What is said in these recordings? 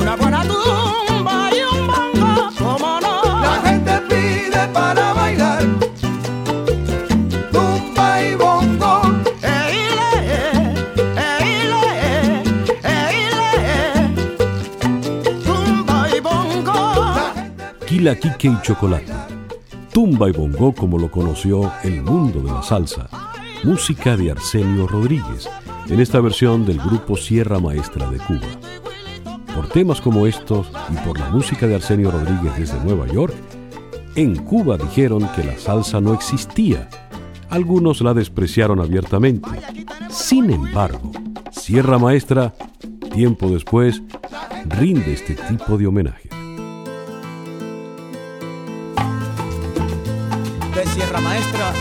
una buena tumba y un bongo, como no. La gente pide para bailar tumba y bongo. Eile, eile, e eile, tumba y bongo. Kila Kike y Chocolate. Tumba y bongo como lo conoció el mundo de la salsa. Música de Arsenio Rodríguez en esta versión del grupo Sierra Maestra de Cuba. Por temas como estos y por la música de Arsenio Rodríguez desde Nueva York, en Cuba dijeron que la salsa no existía. Algunos la despreciaron abiertamente. Sin embargo, Sierra Maestra, tiempo después, rinde este tipo de homenaje. De Sierra Maestra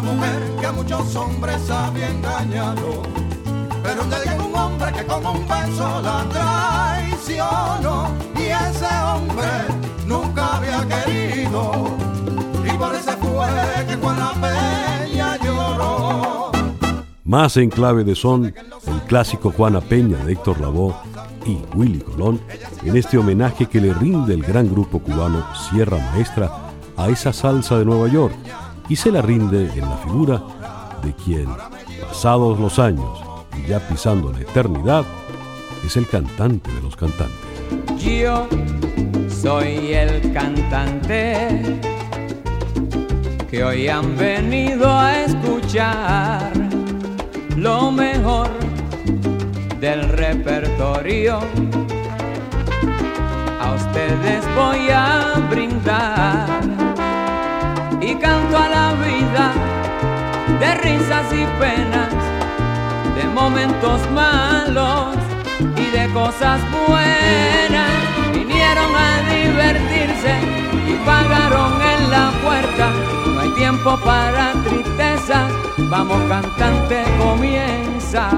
mujer que muchos hombres había engañado. Pero llegó un hombre que como un beso la traicionó. Y ese hombre nunca había querido. Y por ese fue que Juana Peña lloró. Más en clave de son, el clásico Juana Peña de Héctor Lavoe y Willy Colón, en este homenaje que le rinde el gran grupo cubano Sierra Maestra a esa salsa de Nueva York, y se la rinde en la figura de quien, pasados los años y ya pisando la eternidad, es el cantante de los cantantes. Yo soy el cantante que hoy han venido a escuchar lo mejor del repertorio. A ustedes voy a brindar y penas, de momentos malos y de cosas buenas. Vinieron a divertirse y pagaron en la puerta. No hay tiempo para tristeza, vamos cantante, comienza.